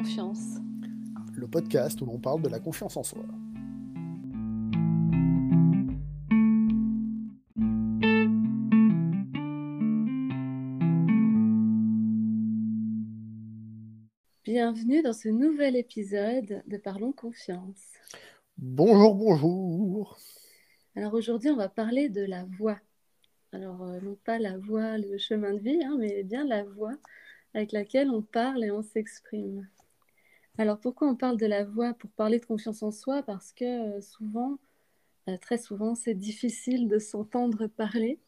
confiance. Le podcast où l'on parle de la confiance en soi. Bienvenue dans ce nouvel épisode de Parlons Confiance. Bonjour, bonjour. Alors aujourd'hui, on va parler de la voix. Alors, euh, non pas la voix, le chemin de vie, hein, mais bien la voix avec laquelle on parle et on s'exprime. Alors pourquoi on parle de la voix Pour parler de confiance en soi, parce que euh, souvent, euh, très souvent, c'est difficile de s'entendre parler.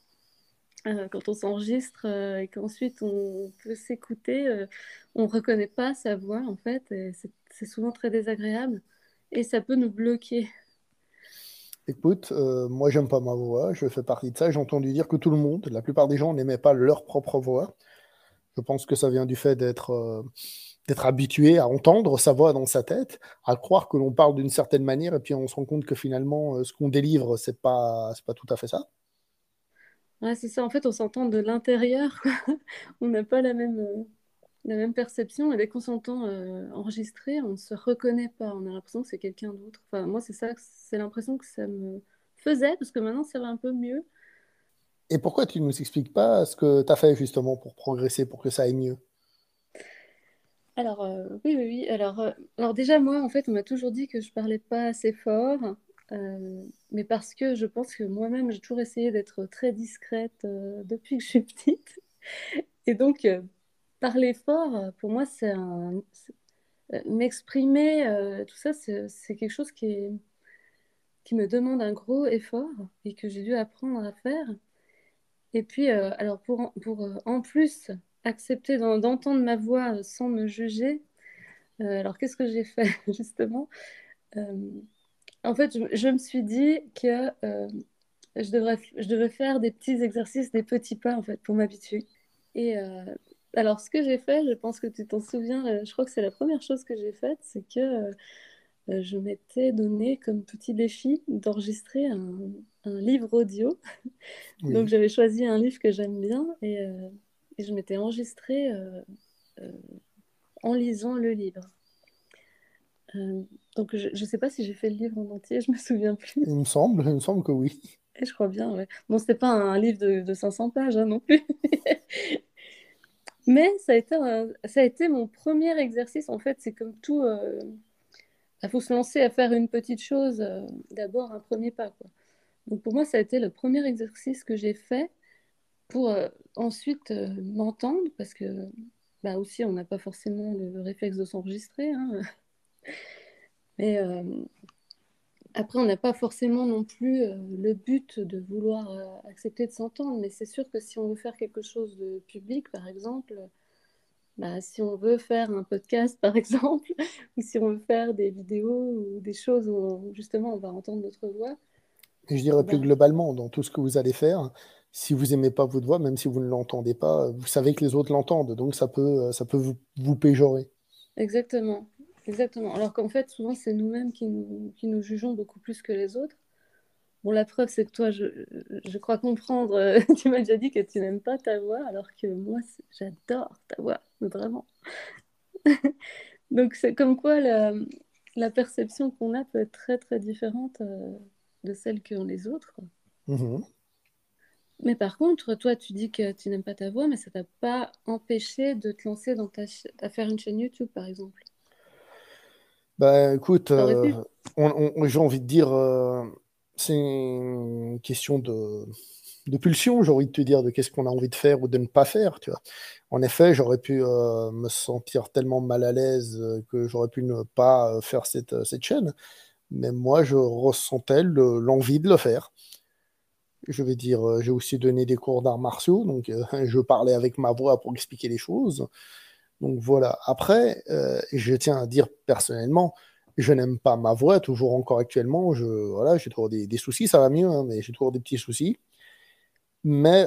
Euh, quand on s'enregistre et qu'ensuite on peut s'écouter, on ne reconnaît pas sa voix en fait, c'est souvent très désagréable et ça peut nous bloquer. Écoute, moi j'aime pas ma voix, je fais partie de ça. J'ai entendu dire que tout le monde, la plupart des gens n'aimaient pas leur propre voix. Je pense que ça vient du fait d'être euh, d'être habitué à entendre sa voix dans sa tête, à croire que l'on parle d'une certaine manière, et puis on se rend compte que finalement, euh, ce qu'on délivre, c'est pas pas tout à fait ça. Ouais, c'est ça. En fait, on s'entend de l'intérieur. on n'a pas la même, euh, la même perception. Et dès qu'on s'entend enregistrer, on ne se reconnaît pas. On a l'impression que c'est quelqu'un d'autre. Enfin, moi, c'est ça, c'est l'impression que ça me faisait, parce que maintenant, ça va un peu mieux. Et pourquoi tu ne nous expliques pas ce que tu as fait justement pour progresser, pour que ça aille mieux? Alors, euh, oui, oui, oui. Alors, euh, alors déjà, moi, en fait, on m'a toujours dit que je parlais pas assez fort, euh, mais parce que je pense que moi-même, j'ai toujours essayé d'être très discrète depuis que je suis petite. Et donc, parler fort, pour moi, c'est un... M'exprimer, tout ça, c'est quelque chose qui me demande un gros effort et que j'ai dû apprendre à faire. Et puis, euh, alors pour, pour euh, en plus accepter d'entendre ma voix euh, sans me juger, alors qu'est-ce que j'ai fait justement? En fait, je, me suis dit que je, devrais, je devais faire des petits exercices, des petits pas en fait pour m'habituer. Et alors, ce que j'ai fait, je pense que tu t'en souviens, je crois que c'est la première chose que j'ai faite, c'est que je m'étais donné comme petit défi d'enregistrer un, un livre audio. Donc j'avais choisi un livre que j'aime bien et, euh, je m'étais enregistrée euh, euh, en lisant le livre. donc je ne sais pas si j'ai fait le livre en entier, je me souviens plus. Il me semble, il me semble que oui. Et je crois bien, ouais. Bon, c'était pas un livre de, 500 pages hein, non plus. Mais ça a, été ça a été mon premier exercice. En fait, c'est comme tout. Il faut se lancer à faire une petite chose. D'abord, un premier pas. Quoi. Donc pour moi, ça a été le premier exercice que j'ai fait pour euh, ensuite euh, m'entendre, parce que bah aussi, on n'a pas forcément le, réflexe de s'enregistrer. Hein. Mais euh, après, on n'a pas forcément non plus le but de vouloir accepter de s'entendre. Mais c'est sûr que si on veut faire quelque chose de public, par exemple, bah, si on veut faire un podcast, par exemple, ou si on veut faire des vidéos ou des choses où justement on va entendre notre voix, et je dirais plus bah. globalement, dans tout ce que vous allez faire, si vous n'aimez pas votre voix, même si vous ne l'entendez pas, vous savez que les autres l'entendent, donc ça peut, ça peut vous, vous péjorer. Exactement, exactement. Alors qu'en fait, souvent, c'est nous-mêmes qui nous, qui nous jugeons beaucoup plus que les autres. Bon, la preuve, c'est que toi, je, je crois comprendre, tu m'as déjà dit que tu n'aimes pas ta voix, alors que moi, j'adore ta voix, vraiment. Donc, c'est comme quoi la, la perception qu'on a peut être très, très différente. Euh, de celles qu'ont les autres. Mhm. Mais par contre, toi, tu dis que tu n'aimes pas ta voix, mais ça t'a pas empêché de te lancer dans ta à faire une chaîne YouTube, par exemple? Bah écoute, euh, j'ai envie de dire, euh, c'est une question de, pulsion, j'ai envie de te dire, de qu'est-ce qu'on a envie de faire ou de ne pas faire, tu vois. En effet, j'aurais pu euh, me sentir tellement mal à l'aise que j'aurais pu ne pas faire cette, chaîne mais moi, je ressentais l'envie de le faire. Je vais dire, euh, j'ai aussi donné des cours d'arts martiaux, donc euh, je parlais avec ma voix pour expliquer les choses. Donc voilà. Après, euh, je tiens à dire personnellement, je n'aime pas ma voix, toujours encore actuellement. Je, voilà, j'ai toujours des, soucis, ça va mieux, hein, mais j'ai toujours des petits soucis. Mais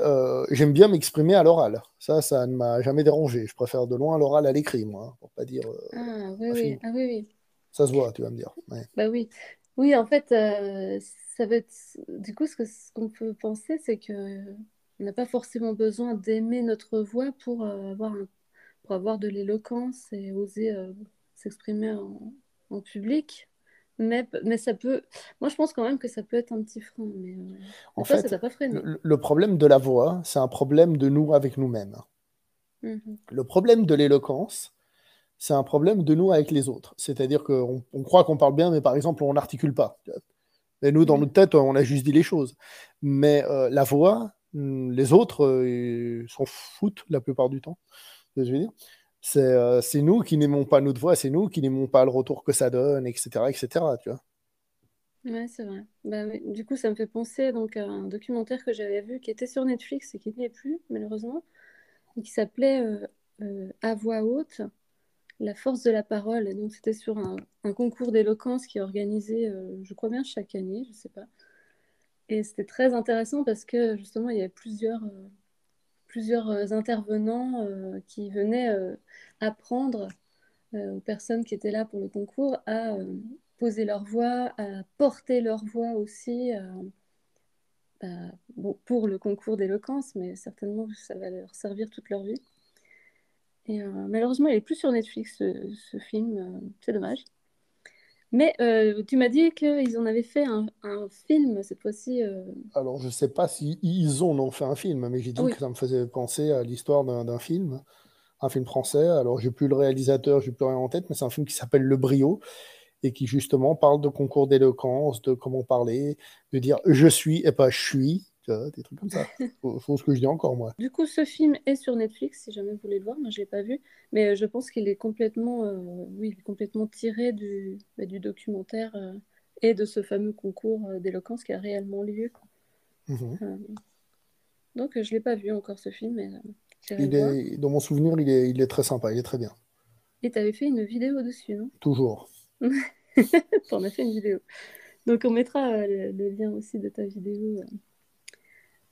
j'aime bien m'exprimer à l'oral. Ça, ça ne m'a jamais dérangé. Je préfère de loin l'oral à l'écrit, moi, hein, pour pas dire. ah, oui, oui. ah oui, oui. Ça se voit, tu vas me dire. Bah oui. Oui, en fait, euh, ça va être... Du coup, ce qu'on peut penser, c'est que on n'a pas forcément besoin d'aimer notre voix pour, euh, avoir pour avoir de l'éloquence et oser euh, s'exprimer en, public. Mais, mais ça peut. Moi, je pense quand même que ça peut être un petit frein. Mais, euh, en fait, ça pas freiné? Le, problème de la voix, c'est un problème de nous avec nous-mêmes. Mhm. Le problème de l'éloquence, c'est un problème de nous avec les autres. C'est-à-dire qu'on on croit qu'on parle bien, mais par exemple, on n'articule pas. Et nous, dans mhm. notre tête, on a juste dit les choses. Mais euh, la voix, hmm, les autres euh, s'en foutent la plupart du temps. Je veux dire? Euh, c'est nous qui n'aimons pas notre voix, c'est nous qui n'aimons pas le retour que ça donne, etc. etc. tu vois. Ouais, c'est vrai. Bah, du coup, ça me fait penser donc, à un documentaire que j'avais vu qui était sur Netflix et qui n'y est plus, malheureusement, et qui s'appelait euh, euh, À voix haute, la force de la parole. Donc, c'était sur un, concours d'éloquence qui est organisé, je crois bien, chaque année, je ne sais pas. Et c'était très intéressant parce que justement, il y avait plusieurs plusieurs euh, intervenants euh, qui venaient euh, apprendre aux personnes qui étaient là pour le concours à poser leur voix, à porter leur voix aussi bah, pour le concours d'éloquence, mais certainement ça va leur servir toute leur vie. Et malheureusement, il n'est plus sur Netflix, ce, film, c'est dommage. Mais tu m'as dit qu'ils en avaient fait un, film cette fois-ci. Alors, je ne sais pas si ils ont fait un film, mais j'ai dit que ça me faisait penser à l'histoire d'un film, un film français. Alors, j'ai plus le réalisateur, j'ai plus rien en tête, mais c'est un film qui s'appelle Le Brio et qui justement parle de concours d'éloquence, de comment parler, de dire je suis et pas je suis des trucs comme ça. Faut, ce que je dis encore, moi. Du coup, ce film est sur Netflix, si jamais vous voulez le voir. Moi, je l'ai pas vu, mais euh, je pense qu'il est complètement, euh, oui, complètement tiré du, bah, du documentaire euh, et de ce fameux concours d'éloquence qui a réellement lieu. Mhm. donc, je l'ai pas vu encore ce film, mais il est, dans mon souvenir, il est, il est très sympa, il est très bien. Et tu avais fait une vidéo dessus, non? Toujours. on a fait une vidéo. Donc on mettra le lien aussi de ta vidéo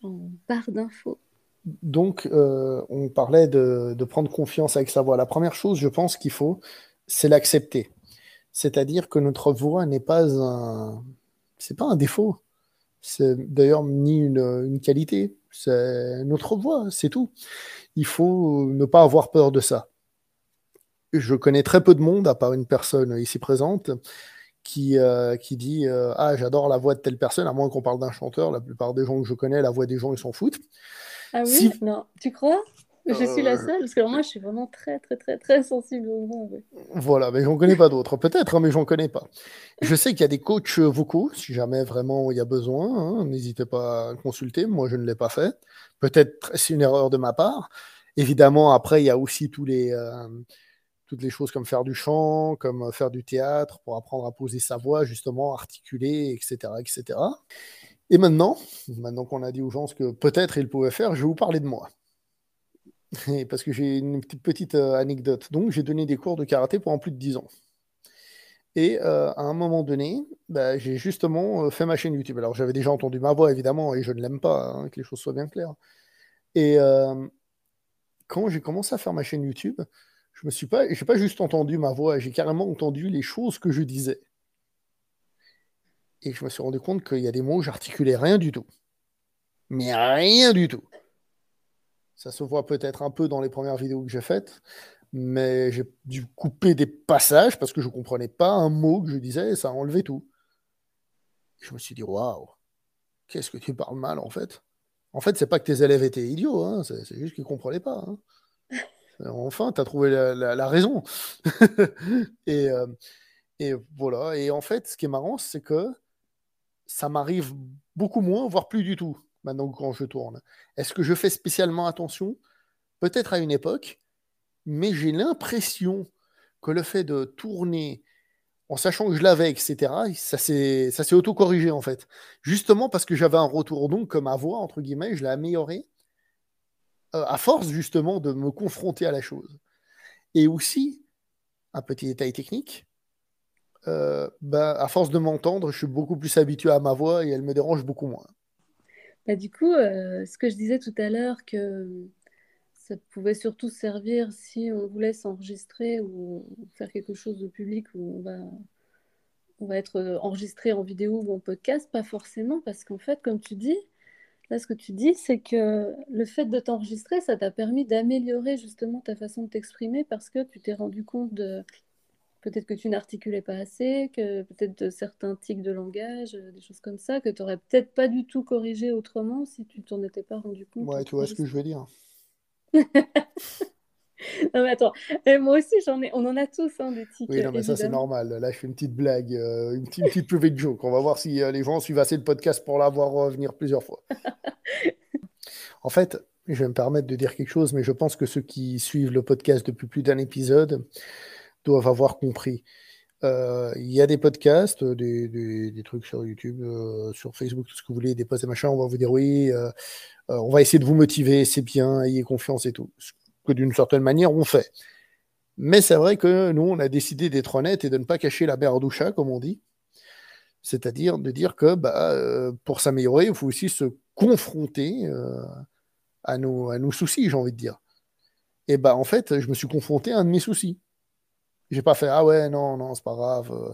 barre d'infos. Donc, euh, on parlait de, prendre confiance avec sa voix. La première chose, je pense qu'il faut, c'est l'accepter. C'est-à-dire que notre voix n'est pas un, c'est pas un défaut. C'est d'ailleurs ni une, une qualité. C'est notre voix, c'est tout. Il faut ne pas avoir peur de ça. Je connais très peu de monde, à part une personne ici présente, qui, euh, qui dit euh, Ah, j'adore la voix de telle personne, à moins qu'on parle d'un chanteur. La plupart des gens que je connais, la voix des gens, ils s'en foutent. Ah oui? Non, tu crois? Je suis la euh, seule, parce que moi, je suis vraiment très, très, très, très sensible au voix. Voilà, mais j'en connais pas d'autres. Peut-être, hein, mais j'en connais pas. Je sais qu'il y a des coachs vocaux, si jamais vraiment il y a besoin. Hein, n'hésitez pas à consulter. Moi, je ne l'ai pas fait. Peut-être c'est une erreur de ma part. Évidemment, après, il y a aussi tous les, toutes les choses comme faire du chant, comme euh, faire du théâtre, pour apprendre à poser sa voix, justement, articuler, etc. etc. Et maintenant, maintenant qu'on a dit aux gens ce que peut-être ils pouvaient faire, je vais vous parler de moi. Parce que j'ai une petite, petite euh, anecdote. Donc, j'ai donné des cours de karaté pendant plus de 10 ans. Et euh, à un moment donné, bah, j'ai justement fait ma chaîne YouTube. Alors, j'avais déjà entendu ma voix, évidemment, et je ne l'aime pas, hein, que les choses soient bien claires. Et quand j'ai commencé à faire ma chaîne YouTube, je me suis pas, j'ai pas juste entendu ma voix, j'ai carrément entendu les choses que je disais. Et je me suis rendu compte qu'il y a des mots où j'articulais rien du tout. Mais rien du tout. Ça se voit peut-être un peu dans les premières vidéos que j'ai faites, mais j'ai dû couper des passages parce que je ne comprenais pas un mot que je disais et ça a enlevé tout. Je me suis dit, waouh, qu'est-ce que tu parles mal en fait En fait, c'est pas que tes élèves étaient idiots, hein, c'est juste qu'ils ne comprenaient pas. Hein. Enfin, tu as trouvé la, raison. et, euh, et, voilà. Et en fait, ce qui est marrant, c'est que ça m'arrive beaucoup moins, voire plus du tout, maintenant quand je tourne. Est-ce que je fais spécialement attention? Peut-être à une époque, mais j'ai l'impression que le fait de tourner en sachant que je l'avais, etc., ça s'est auto-corrigé en fait. Justement parce que j'avais un retour donc comme ma voix, entre guillemets, je l'ai amélioré euh, à force justement de me confronter à la chose. Et aussi, un petit détail technique, euh, bah, à force de m'entendre, je suis beaucoup plus habitué à ma voix et elle me dérange beaucoup moins. Bah, du coup, euh, ce que je disais tout à l'heure, que ça pouvait surtout servir si on voulait s'enregistrer ou faire quelque chose de public où on va, on va être enregistré en vidéo ou en podcast, pas forcément, parce qu'en fait, comme tu dis, Là, ce que tu dis, c'est que le fait de t'enregistrer, ça t'a permis d'améliorer justement ta façon de t'exprimer parce que tu t'es rendu compte de, peut-être que tu n'articulais pas assez, que peut-être certains tics de langage, des choses comme ça, que tu n'aurais peut-être pas du tout corrigé autrement si tu t'en étais pas rendu compte. Ouais, tu vois ce que je veux dire. non mais attends, moi aussi j'en ai, on en a tous hein, des tics. Oui, non mais ça c'est normal. Là je fais une petite blague, une, petite, une petite private joke. On va voir si les gens suivent assez le podcast pour la voir revenir plusieurs fois. en fait, je vais me permettre de dire quelque chose, mais je pense que ceux qui suivent le podcast depuis plus d'un épisode doivent avoir compris. Euh, il y a des podcasts, des, des, trucs sur YouTube, euh, sur Facebook, tout ce que vous voulez, des posts et machin, on va vous dire oui, euh, on va essayer de vous motiver, c'est bien, ayez confiance et tout. Ce que d'une certaine manière on fait. Mais c'est vrai que nous, on a décidé d'être honnête et de ne pas cacher la chat, comme on dit. C'est-à-dire de dire que bah, pour s'améliorer, il faut aussi se confronter à nos, à nos soucis, j'ai envie de dire. Et bah en fait, je me suis confronté à un de mes soucis. J'ai pas fait ah ouais, non, non, c'est pas grave. Euh.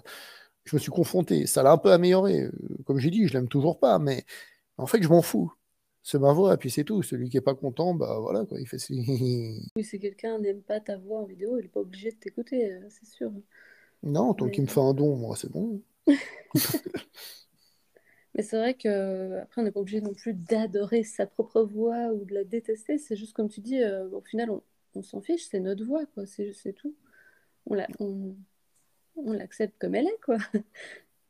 Je me suis confronté. Ça l'a un peu amélioré. Euh, comme j'ai dit, je l'aime toujours pas, mais en fait, je m'en fous. C'est ma voix, et puis c'est tout. Celui qui est pas content, bah voilà, quoi, il fait Oui, si quelqu'un n'aime pas ta voix en vidéo, il est pas obligé de t'écouter, euh, c'est sûr. Non, tant qu'il me fait un don, moi, c'est bon. Mais c'est vrai que après on n'est pas obligé non plus d'adorer sa propre voix ou de la détester. C'est juste comme tu dis, euh, au final on, s'en fiche, c'est notre voix, quoi. C'est, c'est tout. On, la, on, on l'accepte comme elle est, quoi.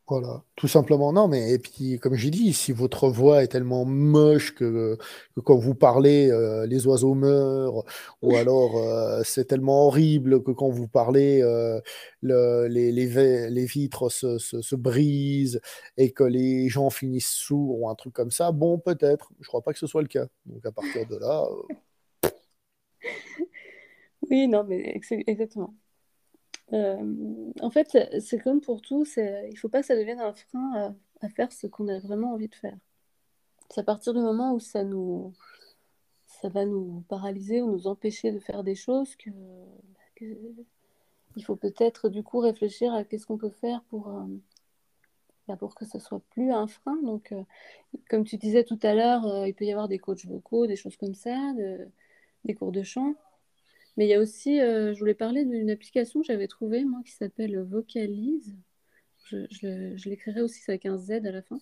Voilà, tout simplement non, mais et puis comme j'ai dit, si votre voix est tellement moche que, quand vous parlez, euh, les oiseaux meurent, ou alors euh, c'est tellement horrible que quand vous parlez, euh, les, les, vitres se, se, brisent et que les gens finissent sourds ou un truc comme ça, bon peut-être, je crois pas que ce soit le cas. Donc à partir de là. Oui, non, mais exactement. Euh, en fait, c'est comme pour tout, il ne faut pas que ça devienne un frein à, faire ce qu'on a vraiment envie de faire. C'est à partir du moment où ça nous, ça va nous paralyser ou nous empêcher de faire des choses que, il faut peut-être du coup réfléchir à qu'est-ce qu'on peut faire pour, euh, bah, pour que ce soit plus un frein. Donc, euh, comme tu disais tout à l'heure, il peut y avoir des coachs vocaux, des choses comme ça, des cours de chant. Mais il y a aussi, euh, je voulais parler d'une application que j'avais trouvée, moi, qui s'appelle Vocalize. Je, je, l'écrirai aussi avec un Z à la fin.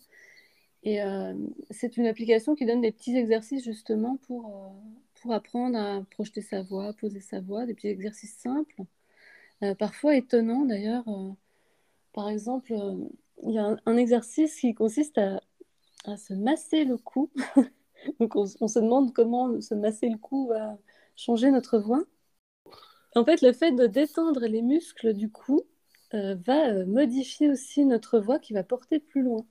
Et euh, c'est une application qui donne des petits exercices justement pour, euh, pour apprendre à projeter sa voix, poser sa voix, des petits exercices simples, parfois étonnants d'ailleurs. par exemple, il y a un, exercice qui consiste à, à, se masser le cou. Donc on, on, se demande comment se masser le cou va changer notre voix. En fait, le fait de détendre les muscles du cou euh, va euh, modifier aussi notre voix qui va porter plus loin.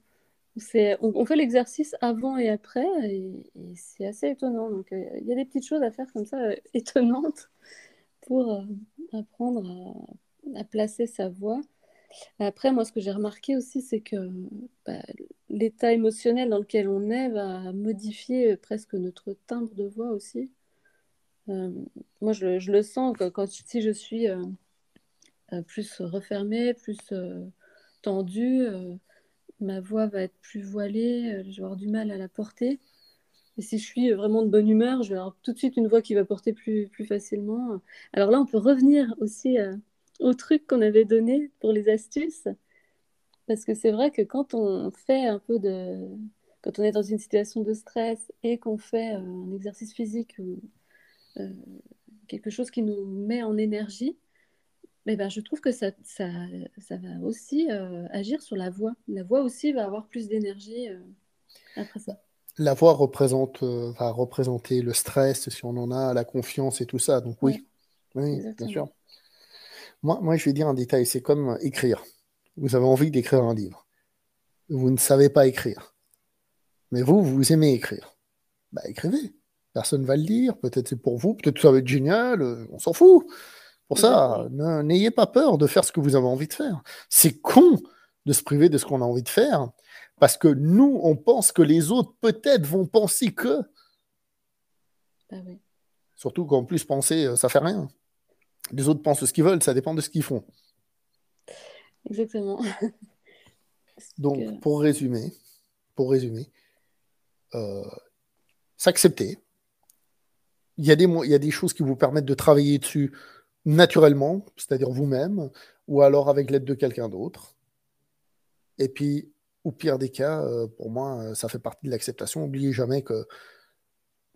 On, fait l'exercice avant et après et, c'est assez étonnant. Donc, euh, il y a des petites choses à faire comme ça étonnantes pour apprendre à, placer sa voix. Après, moi, ce que j'ai remarqué aussi, c'est que bah, l'état émotionnel dans lequel on est va modifier presque notre timbre de voix aussi. Euh, moi, je, le sens que si je suis euh, euh, plus refermée, plus tendue, ma voix va être plus voilée, je vais avoir du mal à la porter. Et si je suis vraiment de bonne humeur, je vais avoir tout de suite une voix qui va porter plus, plus facilement. Alors là, on peut revenir aussi au truc qu'on avait donné pour les astuces. Parce que c'est vrai que quand on fait un peu de. Quand on est dans une situation de stress et qu'on fait un exercice physique ou euh, quelque chose qui nous met en énergie, mais ben, je trouve que ça, ça, ça va aussi euh, agir sur la voix. La voix aussi va avoir plus d'énergie euh, après ça. La voix représente, va représenter le stress, si on en a, la confiance et tout ça. Donc oui, oui bien sûr. Moi, moi, je vais dire un détail, c'est comme écrire. Vous avez envie d'écrire un livre. Vous ne savez pas écrire. Mais vous, vous aimez écrire. Bah, écrivez. Personne ne va le lire. Peut-être c'est pour vous. Peut-être ça va être génial. Euh, on s'en fout. Pour ça, n'ayez pas peur de faire ce que vous avez envie de faire. C'est con de se priver de ce qu'on a envie de faire parce que nous, on pense que les autres peut-être vont penser que. Bah Surtout qu'en plus, penser, euh, ça fait rien. Les autres pensent ce qu'ils veulent, ça dépend de ce qu'ils font. Exactement. Donc, pour résumer, pour résumer, euh, s'accepter, il y, a des, choses qui vous permettent de travailler dessus naturellement, c'est-à-dire vous-même, ou alors avec l'aide de quelqu'un d'autre. Et puis, au pire des cas, euh, pour moi, euh, ça fait partie de l'acceptation. N'oubliez jamais que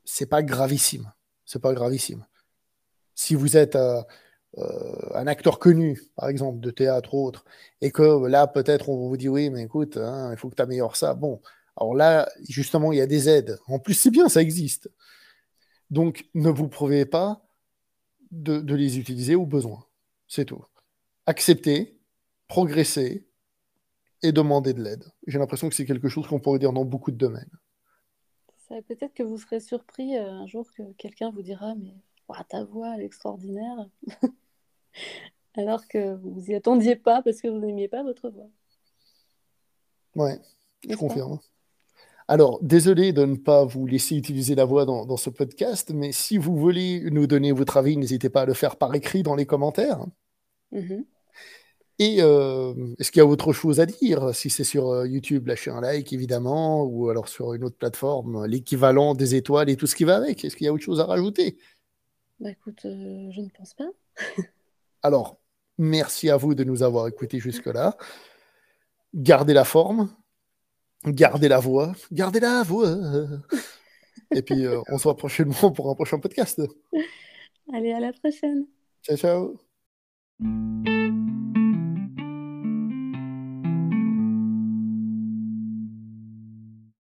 c'est pas gravissime. C'est pas gravissime. Si vous êtes euh, un acteur connu, par exemple, de théâtre ou autre, et que là, peut-être, on vous dit oui, mais écoute, hein, il faut que tu améliores ça. Bon, alors là, justement, il y a des aides. En plus, c'est bien, ça existe. Donc, ne vous prouvez pas de, de les utiliser au besoin. C'est tout. Acceptez, progressez, et demander de l'aide. J'ai l'impression que c'est quelque chose qu'on pourrait dire dans beaucoup de domaines. Peut-être que vous serez surpris euh, un jour que quelqu'un vous dira Mais ta voix est extraordinaire alors que vous n'y attendiez pas parce que vous n'aimiez pas votre voix. Ouais, je confirme. Alors, désolé de ne pas vous laisser utiliser la voix dans, ce podcast, mais si vous voulez nous donner votre avis, n'hésitez pas à le faire par écrit dans les commentaires. Mm-hmm. Et euh, est-ce qu'il y a autre chose à dire? Si c'est sur euh, YouTube, lâchez un like évidemment, ou alors sur une autre plateforme, l'équivalent des étoiles et tout ce qui va avec. Est-ce qu'il y a autre chose à rajouter? Bah écoute, euh, je ne pense pas. alors, merci à vous de nous avoir écoutés jusque-là. Gardez la forme, gardez la voix, gardez la voix. et puis, on se voit prochainement pour un prochain podcast. Allez, à la prochaine. Ciao, ciao.